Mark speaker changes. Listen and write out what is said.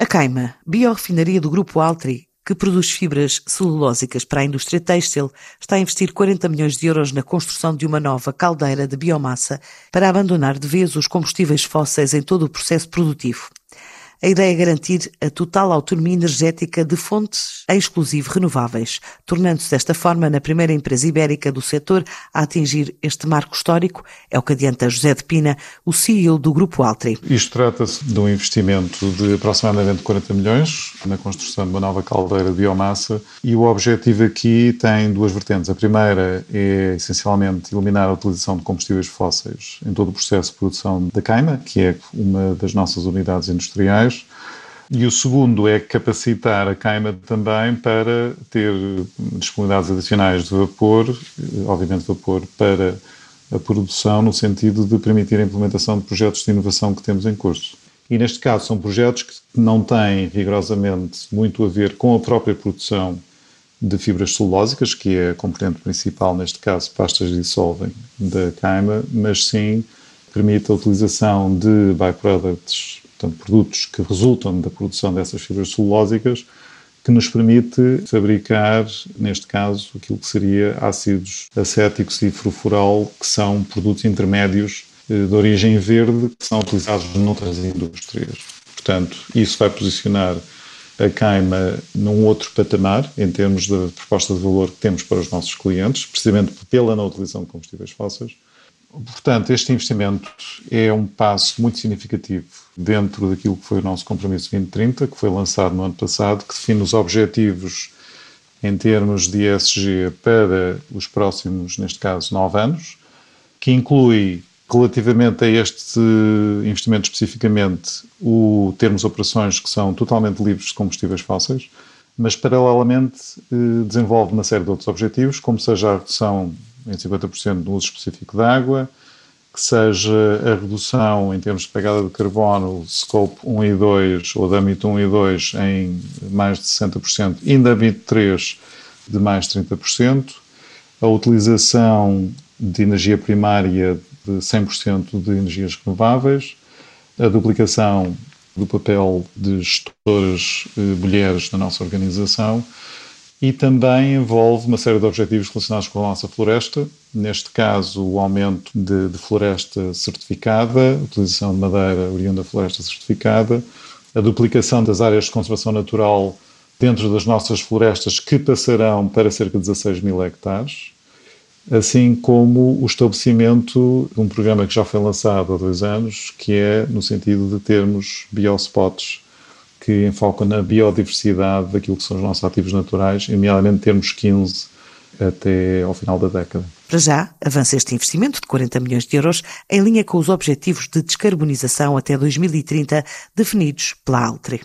Speaker 1: A Caima, biorefinaria do Grupo Altri, que produz fibras celulósicas para a indústria têxtil, está a investir 40 milhões de euros na construção de uma nova caldeira de biomassa para abandonar de vez os combustíveis fósseis em todo o processo produtivo. A ideia é garantir a total autonomia energética de fontes exclusivo renováveis, tornando-se desta forma na primeira empresa ibérica do setor a atingir este marco histórico, é o que adianta José de Pina, o CEO do Grupo Altri.
Speaker 2: Isto trata-se de um investimento de aproximadamente 40 milhões na construção de uma nova caldeira de biomassa e o objetivo aqui tem duas vertentes. A primeira é essencialmente eliminar a utilização de combustíveis fósseis em todo o processo de produção da queima, que é uma das nossas unidades industriais e o segundo é capacitar a queima também para ter disponibilidades adicionais de vapor, obviamente vapor para a produção, no sentido de permitir a implementação de projetos de inovação que temos em curso. E neste caso são projetos que não têm rigorosamente muito a ver com a própria produção de fibras celulósicas, que é a componente principal, neste caso pastas dissolvem da queima, mas sim permite a utilização de byproducts portanto, produtos que resultam da produção dessas fibras celulósicas, que nos permite fabricar, neste caso, aquilo que seria ácidos acéticos e furfural, que são produtos intermédios eh, de origem verde, que são utilizados noutras indústrias. Portanto, isso vai posicionar a queima num outro patamar, em termos da proposta de valor que temos para os nossos clientes, precisamente pela não utilização de combustíveis fósseis. Portanto, este investimento é um passo muito significativo dentro daquilo que foi o nosso compromisso 2030, que foi lançado no ano passado, que define os objetivos em termos de ESG para os próximos, neste caso, nove anos, que inclui, relativamente a este investimento especificamente, o termos operações que são totalmente livres de combustíveis fósseis, mas paralelamente eh, desenvolve uma série de outros objetivos, como seja a redução em 50% do uso específico de água, que seja a redução em termos de pegada de carbono, scope 1 e 2, ou de âmbito 1 e 2, em mais de 60%, e de âmbito 3 de mais de 30%, a utilização de energia primária de 100% de energias renováveis, a duplicação do papel de gestoras eh, mulheres na nossa organização e também envolve uma série de objetivos relacionados com a nossa floresta, neste caso o aumento de, de floresta certificada, utilização de madeira oriunda da floresta certificada, a duplicação das áreas de conservação natural dentro das nossas florestas que passarão para cerca de 16 mil hectares, assim como o estabelecimento de um programa que já foi lançado há dois anos, que é no sentido de termos biospots que enfocam na biodiversidade daquilo que são os nossos ativos naturais, nomeadamente termos 15 até ao final da década.
Speaker 1: Para já, avança este investimento de 40 milhões de euros em linha com os objetivos de descarbonização até 2030 definidos pela Altri.